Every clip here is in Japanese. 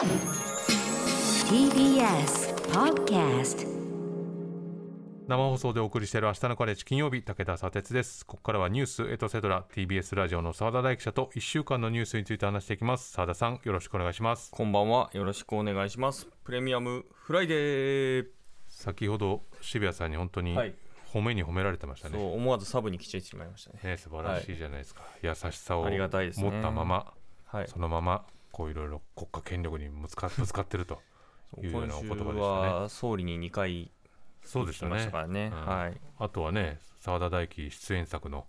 TBS Podcast 生放送でお送りしている明日のカレッジ金曜日武田砂鉄ですここからはニュースエトセトラ TBS ラジオの澤田大記者と1週間のニュースについて話していきます澤田さんよろしくお願いしますこんばんは。よろしくお願いします。プレミアムフライデー。先ほど渋谷さんに本当にはい褒めに褒められてましたね、そう思わずサブに来てしまいましたね。ね素晴らしいじゃないですか、優しさを持ったまま、はい。そのままこういろいろ国家権力にぶつか ぶつかってるというようなお言葉でしたねは総理に2回来ましそうでしたねたからね。うんはい。あとはね澤田大樹出演作の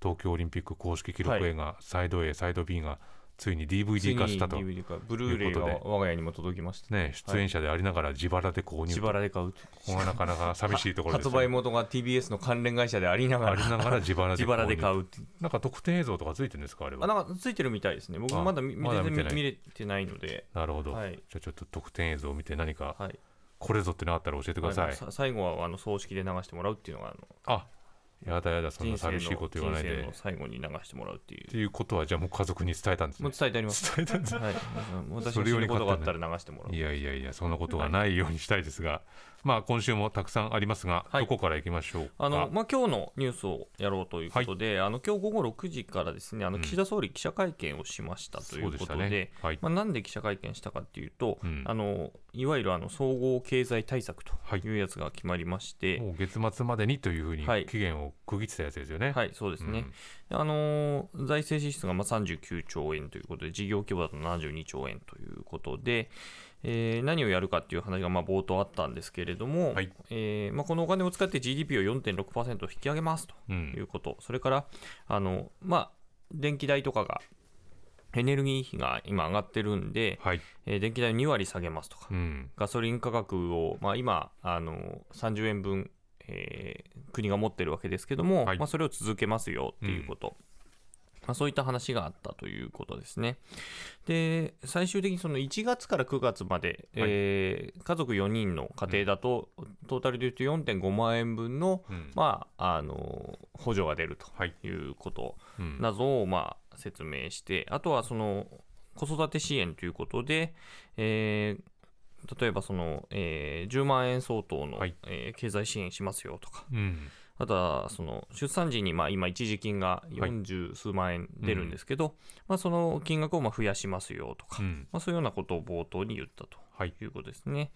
東京オリンピック公式記録映画、サイド A サイド B がついに DVD 化したとブルーレイが我が家にも届きました。ね出演者でありながら自腹で購入自腹で買うと。ここがなかなか寂しいところです発売元が TBS の関連会社でありながらありながら自腹で自腹で買うなんか特典映像とかついてるんですかあれあはなんかついてるみたいですね。僕あまだ見まだ見見れてないので。なるほど、はいじゃあちょっと特典映像を見て何かはい。これぞってのあったら教えてください、さ最後はあの葬式で流してもらうっていうのがあのあやだやだそんな寂しいこと言わないでっ人生の最後に流してもらうっていうていうことはじゃあもう家族に伝えたんですもうね伝えてあります。伝えたんですはい。私のことがあったら流してもらう。いやいやいやそんなことがないようにしたいですが、まあ今週もたくさんありますが、はい。どこから行きましょうか？あのまあ、今日のニュースをやろうということで、あの今日午後6時からですねあのうん。岸田総理、記者会見をしましたということで、そうでしたね。はい。まあ、なんで記者会見したかっていうと、うん。あのいわゆるあの総合経済対策とはい。いうやつが決まりまして、もう月末までにというふうにはい。期限を区切ってたやつですよね。はい、そうですね、あの財政支出がまあ39兆円ということで、事業規模だと72兆円ということで、えー何をやるかっていう話がまあ冒頭あったんですけれども、はい。えーまあ、このお金を使って GDP を4.6%引き上げますとうん。いうこと、それからあの、まあ、電気代とかが、エネルギー費が今上がってるんで、はい、えー電気代を2割下げますとか、うん。ガソリン価格を、まあ、今あの30円分、えー国が持ってるわけですけども、はい。まあ、それを続けますよっていうこと、まあ、そういった話があったということですね。で最終的にその1月から9月まで、えー家族4人の家庭だと、トータルで言うと4.5万円分の,、うん。まあ、あの補助が出るとはい。いうことうんなどを、まあ、説明して、あとはその子育て支援ということで、えー例えばその、えー10万円相当の、はい。えー経済支援しますよとか、うんあとはその出産時にまあ今、一時金が40数万円出るんですけど、まあ、その金額をまあ増やしますよとか、うん。まあ、そういうようなことを冒頭に言ったとはい。いうことですね。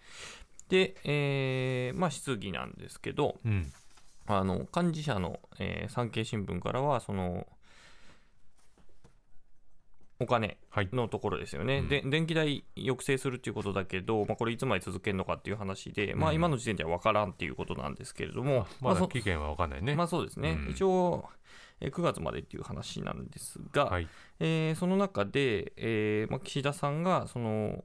で、えーまあ、質疑なんですけど、うん。あの幹事社の、えー産経新聞からはそのお金はい。のところですよね、うん。で電気代抑制するっていうことだけど、まあ、これいつまで続けるのかっていう話で、まあ、うん今の時点では分からんっていうことなんですけれども、まだそ期限は分かんないね。まあそうですね、うん。一応、えー9月までっていう話なんですが、はい。えーその中で、えーまあ、岸田さんがその、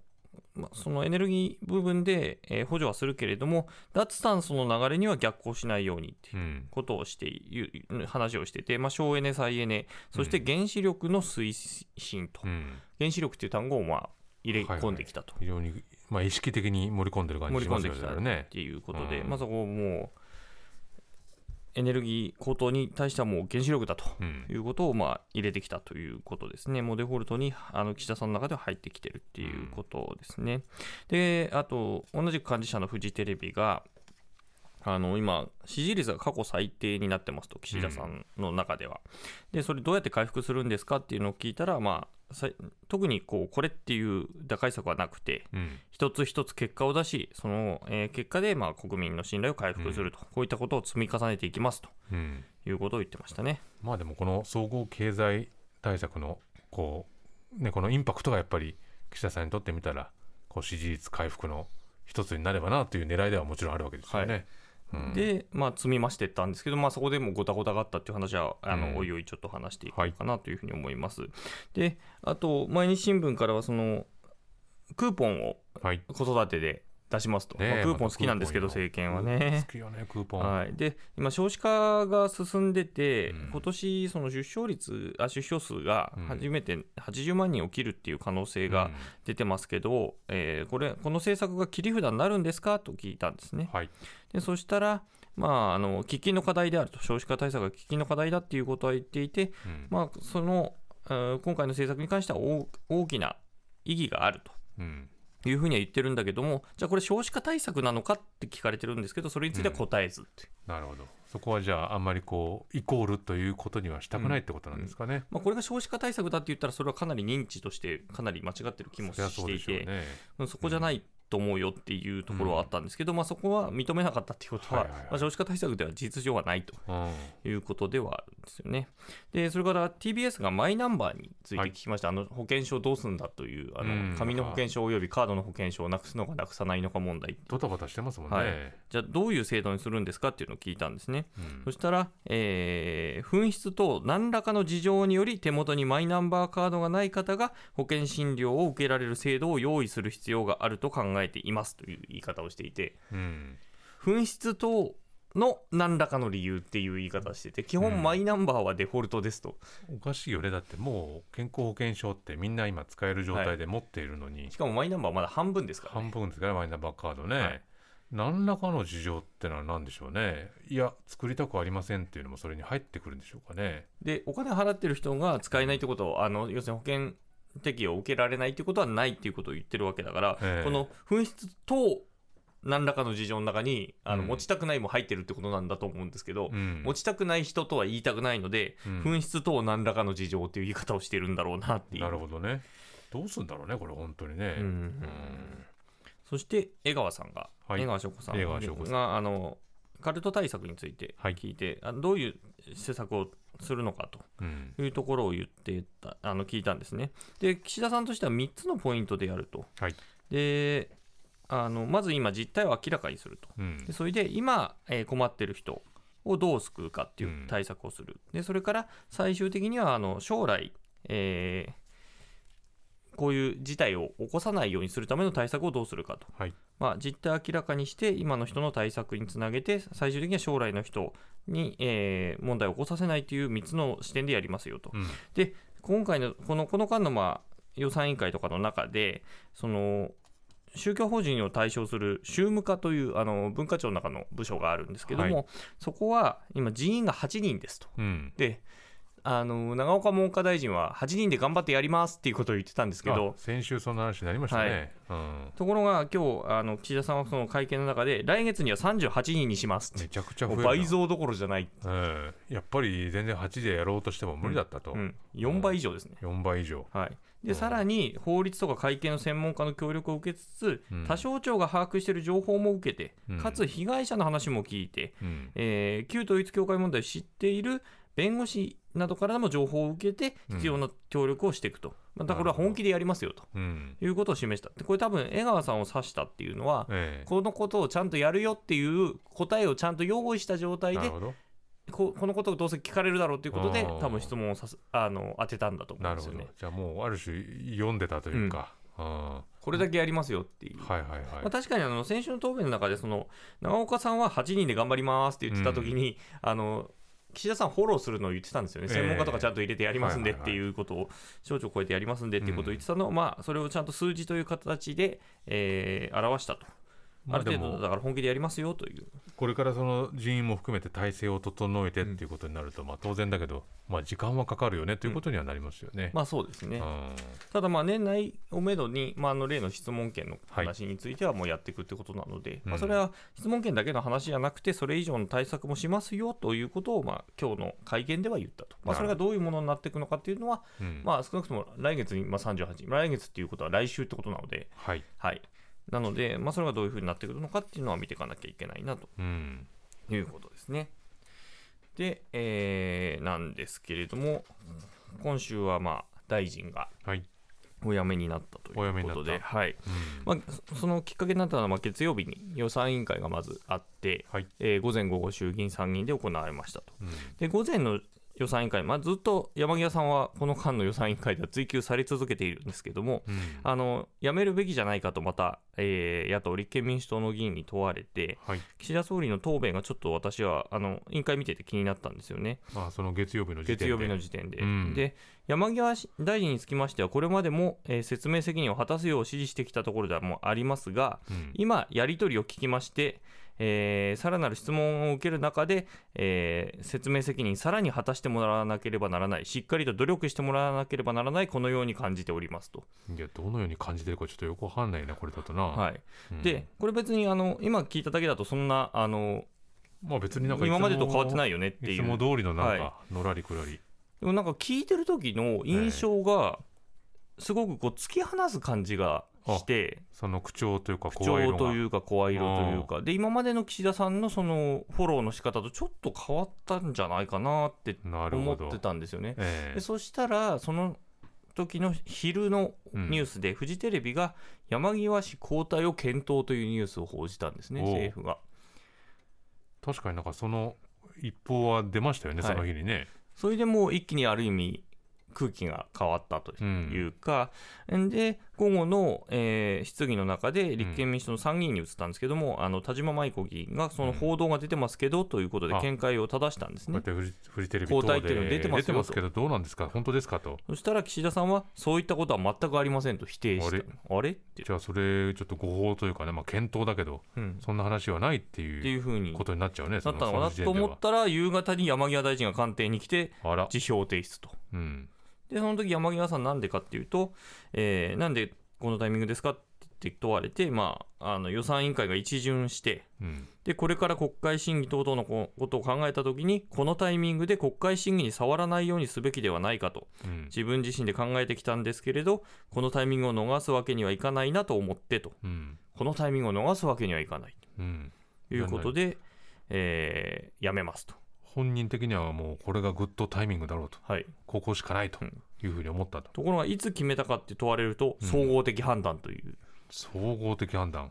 まあ、そのエネルギー部分で、えー補助はするけれども、脱炭素の流れには逆行しないようにっていううん。ことをしている話をしてて、まあ、省エネ、再エネ、そして原子力の推進と、うん。原子力っていう単語をまあ入れ込んできたと。非常に、まあ、意識的に盛り込んでる感じ盛り込んしますよできたっねね。ていうことで、うん。まあそこをもうエネルギー高騰に対してはもう原子力だとうんいうことをまあ入れてきたということですね、もうデフォルトにあの岸田さんの中では入ってきてるっていうことですね。で、あと、同じく幹事社のフジテレビが、あの今、支持率が過去最低になってますと、岸田さんの中では。で、それどうやって回復するんですかっていうのを聞いたら、まあ、特にこうこれっていう打開策はなくて、うん。一つ一つ結果を出し、その、えー結果でまあ国民の信頼を回復すると、こういったことを積み重ねていきますと。うん。いうことを言ってましたね。まあでもこの総合経済対策のこう、ね、このインパクトがやっぱり岸田さんにとってみたらこう支持率回復の一つになればなという狙いではもちろんあるわけですよね。うんで、まあ、積み増していったんですけど、まあ、そこでもごたごたがあったっていう話は、あの、うん。おいおいちょっと話していこうかなというふうに思います。で、あと、毎日新聞からは、その、クーポンをはい。子育てで出しますと。ねえまあクーポン好きなんですけど、政権は好ね。きよねクーポン。はい、で今、少子化が進んでて、うん。今年その出生率あ出生数がうん。初めて80万人を切るっていう可能性が出てますけど、えーこれこの政策が切り札になるんですか？と聞いたんですね。はいでそしたら、まあ、あの喫緊の課題であると、少子化対策が喫緊の課題だっていうことは言っていて、うん。まあ、その、えー今回の政策に関しては大大きな意義があると。うん。いうふうには言ってるんだけども、じゃあこれ少子化対策なのかって聞かれてるんですけど、それについては答えずって、なるほど。そこはじゃああんまりこうイコールということにはしたくないってことなんですかね、まあ、これが少子化対策だって言ったら、それはかなり認知としてかなり間違ってる気もしていて、でしょうね。うんそこじゃないと思うよっていうところはあったんですけど、まあ、そこは認めなかったっていうことは、はいはいはい。まあ、少子化対策では事実上はないとうん。いうことではあるんですよね。で、それから TBS がマイナンバーについて聞きました、あの保険証どうすんだという、あうん。の紙の保険証およびカードの保険証をなくすのかなくさないのか問題、ドタバタしてますもんね、はい。じゃあどういう制度にするんですかっていうのを聞いたんですね。うん。そしたら、えー紛失等何らかの事情により手元にマイナンバーカードがない方が保険診療を受けられる制度を用意する必要があると考えていますという言い方をしていて、うん。紛失等の何らかの理由っていう言い方をしてて、基うん本マイナンバーはデフォルトですと。おかしいよね。だってもう健康保険証ってみんな今使える状態で持っているのに、しかもマイナンバーはまだ半分ですから、ね。半分ですからマイナンバーカードね、はい。何らかの事情ってのは何でしょうね。いや作りたくありませんっていうのもそれに入ってくるんでしょうかね。で、お金払ってる人が使えないってことを、あの要するに保険適用を受けられないってことはないっていうことを言ってるわけだから、ええ。この紛失等何らかの事情の中にあの、うん。持ちたくないも入ってるってことなんだと思うんですけど、うん。持ちたくない人とは言いたくないので、うん。紛失等何らかの事情っていう言い方をしてるんだろうなっていう。なるほどね。どうするんだろうねこれ本当にね、うん。そして江川さんが、はい。江川翔子さんがあのカルト対策についてはい聞い。て、あのどういう施策をするのかとうんいうところを言ってたあの聞いたんですね。で岸田さんとしては3つのポイントでやると。はいであのまず今実態を明らかにすると。うんでそれで今、えー困ってる人をどう救うかっていううん対策をする。でそれから最終的にはあの将来、えーこういう事態を起こさないようにするための対策をどうするかと。はいまあ、実態を明らかにして今の人の対策につなげて最終的には将来の人に、えー問題を起こさせないという3つの視点でやりますよと。うんで今回のこのこの間の、まあ、予算委員会とかの中でその宗教法人を対象する宗務課というあの文化庁の中の部署があるんですけども、はそこは今人員が8人ですと。うんであの長岡文科大臣は8人で頑張ってやりますっていうことを言ってたんですけどあ先週その話になりましたね、うん。ところが今日あの岸田さんはその会見の中で来月には38人にしますめちゃくちゃ倍増どころじゃない、うん、やっぱり全然8でやろうとしても無理だったと、うん、4倍以上ですね。4倍以上。はい、うん。でさらに法律とか会計の専門家の協力を受けつつ、うん。他省庁が把握している情報も受けて、うんかつ被害者の話も聞いて、うんえー旧統一教会問題を知っている弁護士などからも情報を受けてうん。必要な協力をしていくと、まあ、だからこれは本気でやりますよと。うん。いうことを示した。でこれ多分江川さんを指したっていうのは、ええ。このことをちゃんとやるよっていう答えをちゃんと用意した状態でここのことをどうせ聞かれるだろうということで多分質問をさすあの当てたんだと思うなんですよね。じゃあもうある種読んでたというか、あこれだけやりますよっていう。ーはいはいはい、まあ、確かにあの先週の答弁の中でその長岡さんは8人で頑張りますって言ってた時に、あの岸田さんフォローするのを言ってたんですよね、ええ。専門家とかちゃんと入れてやりますんでっていうことを、省庁を超えてやりますんでっていうことを言ってたのを、まあ、それをちゃんと数字という形で、えー表したと。ある程度だから本気でやりますよという。これからその人員も含めて体制を整えてっていうことになると、まあ当然だけど、まあ、時間はかかるよねということにはなりますよね。まあそうですね。うん。ただまあ年内をめどに、まあ、あの例の質問権の話についてはもうやっていくってことなので、うん。まあ、それは質問権だけの話じゃなくてそれ以上の対策もしますよということをまあ今日の会見では言ったと、まあ、それがどういうものになっていくのかっていうのは、うん。まあ、少なくとも来月にまあ38来月っていうことは来週ってことなので、はい、はい、なので、まあ、それがどういうふうになってくるのかっていうのは見ていかなきゃいけないなと。うん。いうことですね。で、えーなんですけれども今週はまあ大臣がはい。お辞めになったということで、はい。うん。まあ、そそのきっかけになったのは、まあ、月曜日に予算委員会がまずあって、はい。えー午前午後衆議院参議院で行われましたと。うん。で午前の予算委員会、まあ、ずっと山際さんはこの間の予算委員会では追及され続けているんですけども、うん。あの辞めるべきじゃないかとまた、えー野党立憲民主党の議員に問われてはい。岸田総理の答弁がちょっと私はあの委員会見てて気になったんですよね。まあ、その月曜日の時点で。月曜日の時点で。うん。で山際大臣につきましては、これまでも、えー説明責任を果たすよう指示してきたところではもうありますが、うん。今、やり取りを聞きまして、えーさらなる質問を受ける中で、えー説明責任さらに果たしてもらわなければならないしっかりと努力してもらわなければならないこのように感じておりますと。いやどのように感じてるかちょっとよくわかんないなこれだとな、はい。うん。でこれ別にあの今聞いただけだとそんなあのまあ別になんか今までと変わってないよねっていう。いつも通りのなんはかのらりくらり、でもなんか聞いてる時の印象がすごくこう突き放す感じがしてその口調というか口声色が調というか声色というか。で今までの岸田さんのそのフォローの仕方とちょっと変わったんじゃないかなって思ってたんですよね。ええ。でそしたらその時の昼のニュースでフジテレビが山際氏交代を検討というニュースを報じたんですね政府が。確かになんかその一報は出ましたよね、はい。その日にね。それでもう一気にある意味空気が変わったというか、で午後の、えー質疑の中で立憲民主党の参議院に移ったんですけども、あの田島舞子議員がその報道が出てますけど、ということであ見解を正したんですね。こうやってフジテ出てますよけどどうなんですか？本当ですかと。そしたら岸田さんはそういったことは全くありませんと否定したあれ？じゃあそれちょっと誤報というかねまあ検討だけどうん、そんな話はないっていういうふうにことになっちゃうねなったのかなと思ったら夕方に山際大臣が官邸に来て辞表提出と。うんでその時山際さんなんでかっていうと、えーなんでこのタイミングですかって問われて、まあ、あの予算委員会が一巡してうん。でこれから国会審議等々のこことを考えた時にこのタイミングで国会審議に触らないようにすべきではないかとうん。自分自身で考えてきたんですけれどこのタイミングを逃すわけにはいかないなと思ってと。うん。このタイミングを逃すわけにはいかないうん。ということで、えーやめますと。本人的にはもうこれがグッドタイミングだろうと。はい、ここしかないとうん。いうふうに思ったと。ところがいつ決めたかって問われるとうん総合的判断という、総合的判断。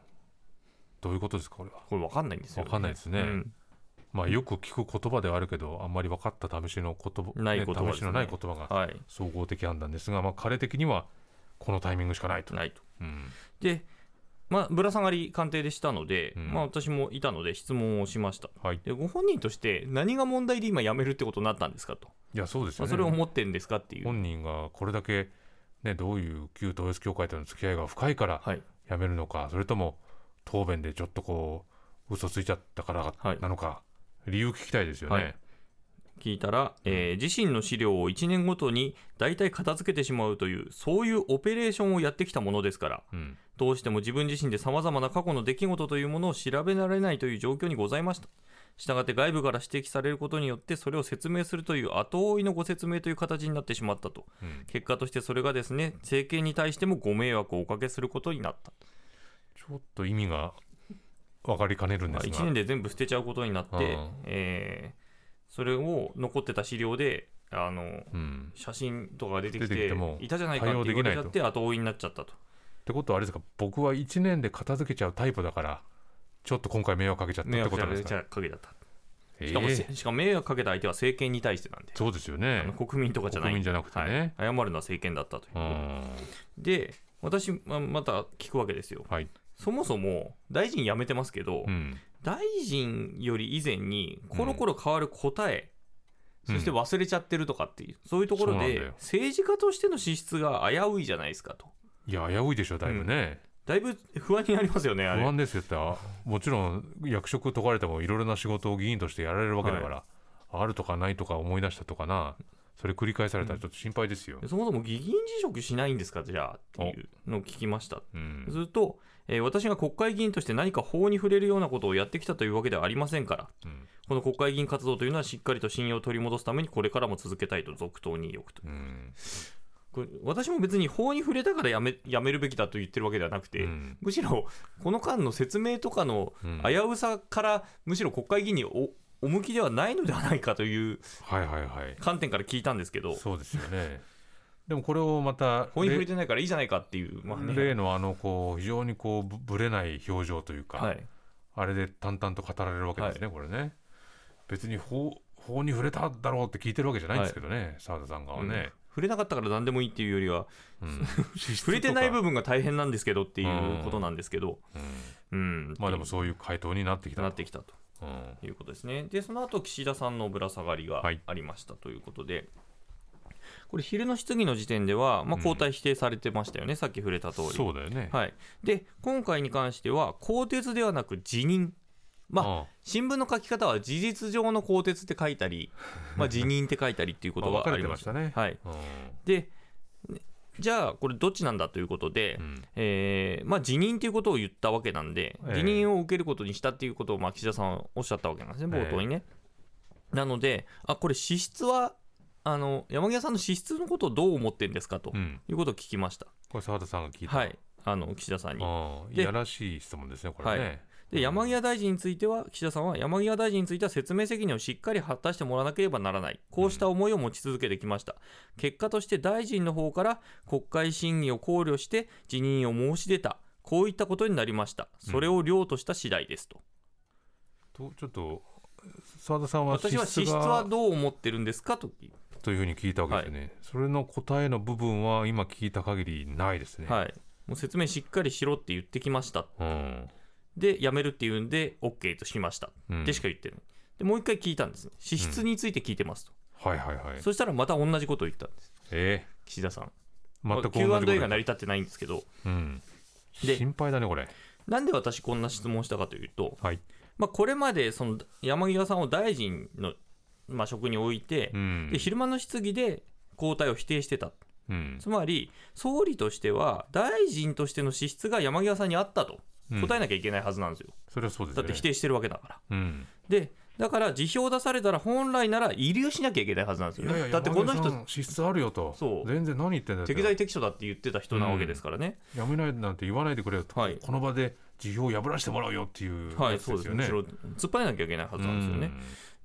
どういうことですかこれは。これ分かんないんですよ、わかんないですね。うん。まあよく聞く言葉ではあるけどあんまり分かった試しの言葉ない言葉ね試しのない言葉がはい、総合的判断ですが、まあ、彼的にはこのタイミングしかないと。ないと。うん。で、まあ、ぶら下がり官邸でしたので、うん。まあ、私もいたので質問をしました。はい、でご本人として何が問題で今辞めるってことになったんですかと、いやそうですよね、まあそれを思ってるんですかっていう、本人がこれだけ、ね、どういう旧統一教会との付き合いが深いからはい、辞めるのか、それとも答弁でちょっとこう嘘ついちゃったからはい。なのか、理由聞きたいですよね。はい聞いたら、えー自身の資料を1年ごとに大体片付けてしまうという、そういうオペレーションをやってきたものですから、うんどうしても自分自身でさまざまな過去の出来事というものを調べられないという状況にございました。したがって外部から指摘されることによってそれを説明するという後追いのご説明という形になってしまったと。うん結果としてそれがですね、政権に対してもご迷惑をおかけすることになった。ちょっと意味が分かりかねるんまあ、ですが、1年で全部捨てちゃうことになって、うんえーそれを残ってた資料で、あのうん、写真とかが出てき出ていたじゃないかって言われちゃって後追いになっちゃったと。ってことはあれですか？僕は1年で片付けちゃうタイプだからちょっと今回迷惑かけちゃったってことですか、かけちゃった。えしかも、しかも迷惑かけた相手は政権に対してなんで。そうですよあねの国民とかじゃない。国民じゃなくてね。はい。謝るのは政権だったという。で私ままた聞くわけですよ。はい。そもそも大臣辞めてますけど、うん大臣より以前にコロコロ変わる答え、うん。そして忘れちゃってるとかっていう、そういうところで政治家としての資質が危ういじゃないですかと。いや危ういでしょだいぶね、だいぶ不安になりますよねあれ。不安ですよって。あもちろん役職解かれてもいろいろな仕事を議員としてやられるわけだから、あるとかないとか思い出したとかな。それ繰り返されたらちょっと心配ですよ、そもそも議員辞職しないんですかじゃあっていうのを聞きました。うん。ずっと、えー私が国会議員として何か法に触れるようなことをやってきたというわけではありませんから。うん。この国会議員活動というのはしっかりと信用を取り戻すためにこれからも続けたいと続投に意欲と。うん。これ私も別に法に触れたからやめやめるべきだと言ってるわけではなくて、うん。むしろこの間の説明とかのうん。危うさからむしろ国会議員におお向きではないのではないかというはいはいはい。観点から聞いたんですけど。そうですよねでもこれをまた法に触れてないからいいじゃないかっていう、まあね。例のあのこう非常にこうぶぶれない表情というか、はい、あれで淡々と語られるわけですね、これね。別に法法に触れただろうって聞いてるわけじゃないんですけどね澤、田さんがはうん。ね、触れなかったから何でもいいっていうよりはうん。触れてない部分、分が大変なんですけどっていうことなんですけど、うん。うん、まあでもそういう回答になってきたなってきたとうん。いうことですね。で、その後岸田さんのぶら下がりがはい。ありましたということで、これ、昼の質疑の時点では、まあ、交代否定されてましたよね、さっき触れた通り。そうだよね、はい、で、今回に関しては、更迭ではなく辞任。まあ新聞の書き方は事実上の更迭って書いたり、まあ、辞任って書いたりっていうことがありましたね。はい、うん。でじゃあこれどっちなんだということで、うん。えーまあ、辞任ということを言ったわけなんで、ええ。辞任を受けることにしたっていうことをまあ岸田さんはおっしゃったわけなんですね、冒頭にね。なので、あこれ、資質はあの山際さんの資質のことをどう思ってるんですかとうん。いうことを聞きました、これ澤田さんが聞いた。はい、あの岸田さんに。ああでいやらしい質問ですね、これね。で山際大臣については、岸田さんは山際大臣については説明責任をしっかり果たしてもらわなければならない、こうした思いを持ち続けてきました、結果として大臣の方から国会審議を考慮して辞任を申し出た、こういったことになりました、それを量とした次第ですと。とちょっと澤田さんは私は資質はどう思ってるんですか？とというふうに聞いたわけですね、それの答えの部分は今聞いた限りないですね。はい、もう説明しっかりしろって言ってきました、うん。で、辞めるっていうんで、OK としました、うん。でしか言ってない。でもう一回聞いたんですね、資質について聞いてますと、はいはいはい。そしたらまた同じことを言ったんです、え岸田さん。ー、全く Q&A が成り立ってないんですけど、うん、で心配だね、これ。なんで私こんな質問したかというと、はい。まあ、これまでその山際さんを大臣の、まあ、職に置いて、うんで昼間の質疑で交代を否定してた。うんつまり、総理としては、大臣としての資質が山際さんにあったとうん答えなきゃいけないはずなんですよ。それはそうですよね。だって否定してるわけだから。うん、で、だから辞表を出されたら、本来なら、慰留しなきゃいけないはずなんですよね。だってこの人、資質あるよとそう全然何言ってんだよ適材適所だって言ってた人なわけですからね。やめないなんて言わないでくれよと、はいこの場で辞表を破らせてもらうよっていうはい、そうですね。むしろ突っ張ねなきゃいけないはずなんですよね。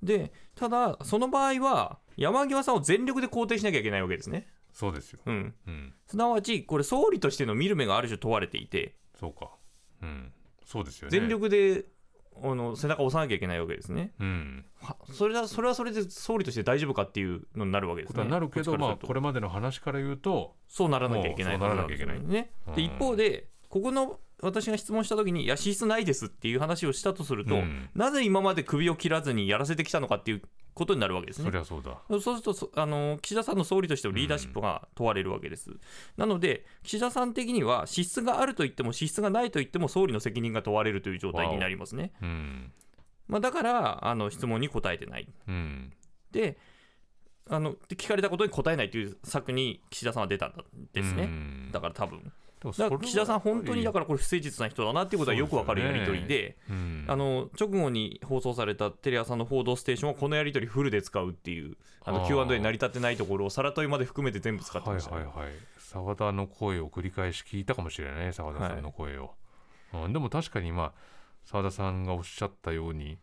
うんで、ただ、その場合は、山際さんを全力で肯定しなきゃいけないわけですね。そうですよ。うん。うん、すなわち、これ、総理としての見る目がある種問われていて、そうか。うん、そうですよね。全力で、あの背中を押さなきゃいけないわけですね。うん、はそれはそれはそれで総理として大丈夫かっていうのになるわけですね。はなるけど、まあ、これまでの話から言うと、そうならなきゃいけないそうならなきゃいけないね。でうん一方で、ここの私が質問したときに、いや、資質ないですっていう話をしたとすると、うんなぜ今まで首を切らずにやらせてきたのかっていうことになるわけですねそり。ゃそうだ。そうするとそあの、岸田さんの総理としてのリーダーシップが問われるわけです。なので、岸田さん的には、資質があると言っても、資質がないと言っても、総理の責任が問われるという状態になりますね。うん、まあ、だからあの、質問に答えてない。うん、であので聞かれたことに答えないという策に岸田さんは出たんですね。うんだから多分岸田さん、本当にだかからこれ、不誠実な人だなっていうことはよくわかるやり取りで、ら、うん。あの直後に放送されたテレ朝の報道ステーションは、このやり取りフルで使うっていう、Q&A 成り立ってないところを、さら問いまで含めて全部使ってはいましたね、はいはい澤田の声を繰り返し聞いたかもしれないね澤田さんの声を、うん、でも確かにまあ澤田さんがおっしゃったように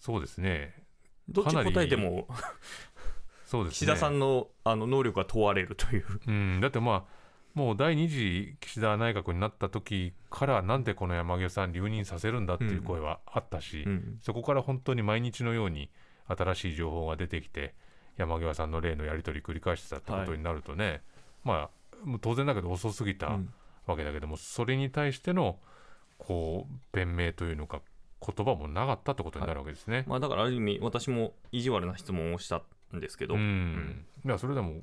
そうですね。どっち答えても、そうですね。岸田さんのあの能力が問われるという、うん、だってまあもう第2次岸田内閣になった時からなんでこの山際さん留任させるんだっていう声はあったし、うん。そこから本当に毎日のように新しい情報が出てきて山際さんの例のやり取り繰り返してたってことになるとね、まあもう当然だけど遅すぎたうん。わけだけども、それに対してのこう弁明というのか言葉もなかったってことになるわけですね。まあ、だからある意味、私も意地悪な質問をしたんですけど、うん、いやそれでも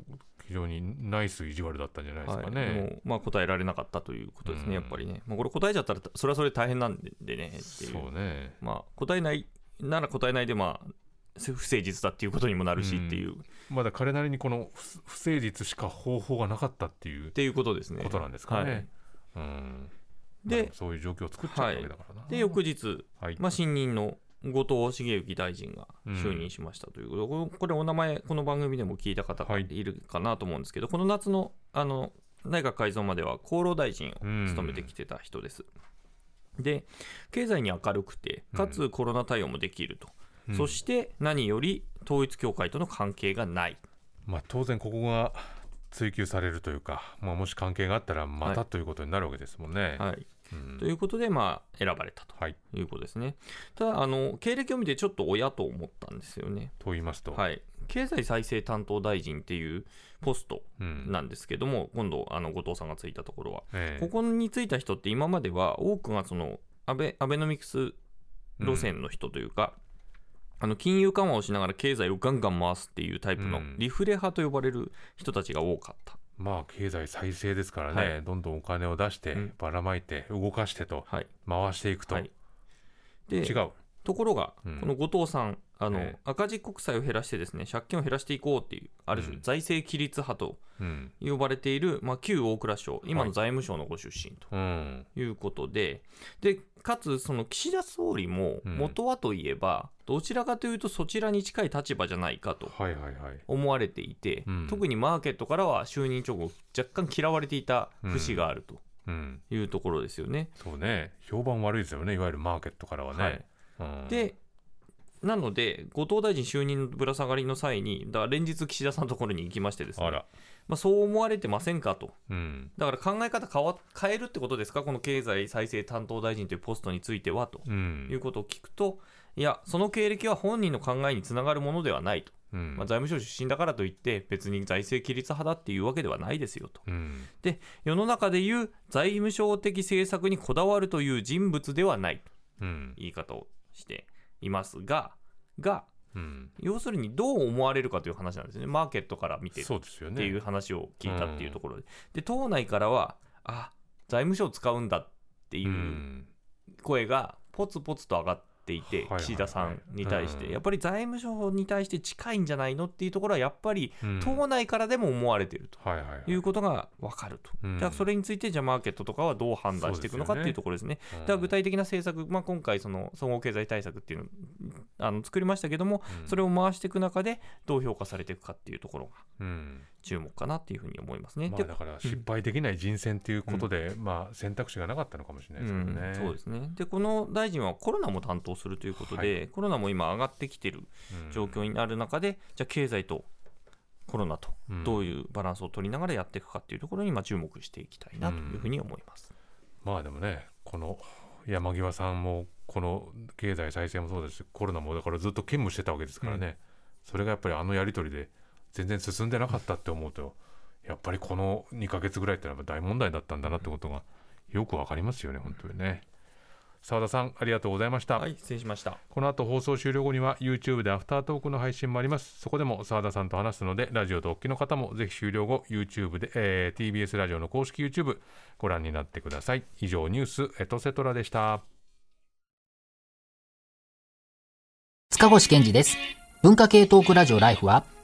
非常にナイス意地悪だったんじゃないですはい、かね。でも、まあ、答えられなかったということですね、うんやっぱりね。まあ、これ答えちゃったら、それはそれで大変なんでねっていう。そうね。まあ、答えないなら答えないで、まあ、不誠実だっていうことにもなるしっていう、っまだ彼なりにこの不不誠実しか方法がなかったっていうていうことですね。ことなんですかね。はいうん、でまあそういう状況を作っちゃうわけだからな。で、翌日、はいまあ、新任の後藤茂之大臣が就任しましたということで、これこれお名前、この番組でも聞いた方がいるかなと思うんですけど、この夏のあの内閣改造までは厚労大臣を務めてきてた人です。で、経済に明るくて、かつコロナ対応もできると、うん。そして何より統一教会との関係がない。まあ、当然ここが追及されるというか、まあ、もし関係があったらまたということになるわけですもんね。はい、うんということで、まあ、選ばれたと。はい、いうことですね。ただあの、経歴を見てちょっと親と思ったんですよね。と言いますと、はい、経済再生担当大臣っていうポストうん。なんですけども、今度、あの後藤さんがついたところは、ええ。ここについた人って、今までは多くがそのアベアベノミクス路線の人というか、あの金融緩和をしながら経済をガンガン回すっていうタイプのうん。リフレ派と呼ばれる人たちが多かった。まあ経済再生ですからね、はい。どんどんお金を出して、うん。ばらまいて動かしてとはい。回していくと、はい、で違う、ところが、うん。この後藤さんあの、ええ。赤字国債を減らしてですね借金を減らしていこうっていうある種、うん。財政規律派とうん。呼ばれている、まあ、旧大蔵省今はい。の財務省のご出身とうん。いうことで,、でかつその岸田総理もうん。元はといえば、どちらかというとそちらに近い立場じゃないかとはいはいはい。思われていて、うん。特にマーケットからは就任直後若干嫌われていた節があるとうん。いうところですよね。そうね。評判悪いですよね。いわゆるマーケットからはね、はい。うん、でなので後藤大臣就任のぶら下がりの際にだから連日岸田さんのところに行きましてですね。まあ、そう思われてませんかと。うん。だから考え方変わ変えるってことですか？この経済再生担当大臣というポストについてはと。うん。いうことを聞くといやその経歴は本人の考えにつながるものではないと、うん。まあ、財務省出身だからといって別に財政規律派だっていうわけではないですよと。うん。で世の中でいう財務省的政策にこだわるという人物ではないと。うん。言い方をしていますががうん。要するにどう思われるかという話なんですよね。マーケットから見てそうですよね。っていう話を聞いたっていうところで、で党内からはあ財務省使うんだっていううん。声がポツポツと上がっていて、はいはいはい。岸田さんに対して、うん。やっぱり財務省に対して近いんじゃないのっていうところはやっぱりうん。党内からでも思われていると。はいうことが分かると、うん。じゃあそれについてじゃあマーケットとかはどう判断していくのかっていうところですね。だから具体的な政策、まあ、今回その総合経済対策っていうのをあの作りましたけども、うん。それを回していく中でどう評価されていくかっていうところがうん注目かなっていうふうに思いますね。まあ、でだから失敗できない人選ということで、まあ、選択肢がなかったのかもしれないですけどね。うん、そうですね。でこの大臣はコロナも担当するということで、はコロナも今上がってきてるうん。状況にある中で、じゃあ経済とコロナとうん。どういうバランスを取りながらやっていくかっていうところに今注目していきたいなというふうに思います。まあでもねこの山際さんもこの経済再生もそうですしコロナもだからずっと兼務してたわけですからね、それがやっぱりあのやり取りで全然進んでなかったって思うとやっぱりこの2ヶ月ぐらいってのは大問題だったんだなってことがよくわかりますよね本当にね澤田さんありがとうございました、はい、失礼しました。この後放送終了後には YouTube でアフタートークの配信もあります。そこでも澤田さんと話すので、ラジオとお聞きの方もぜひ終了後 YouTube で、えー TBS ラジオの公式 YouTube ご覧になってください。以上ニュースエトセトラでした。塚越健二です。文化系トークラジオライフは、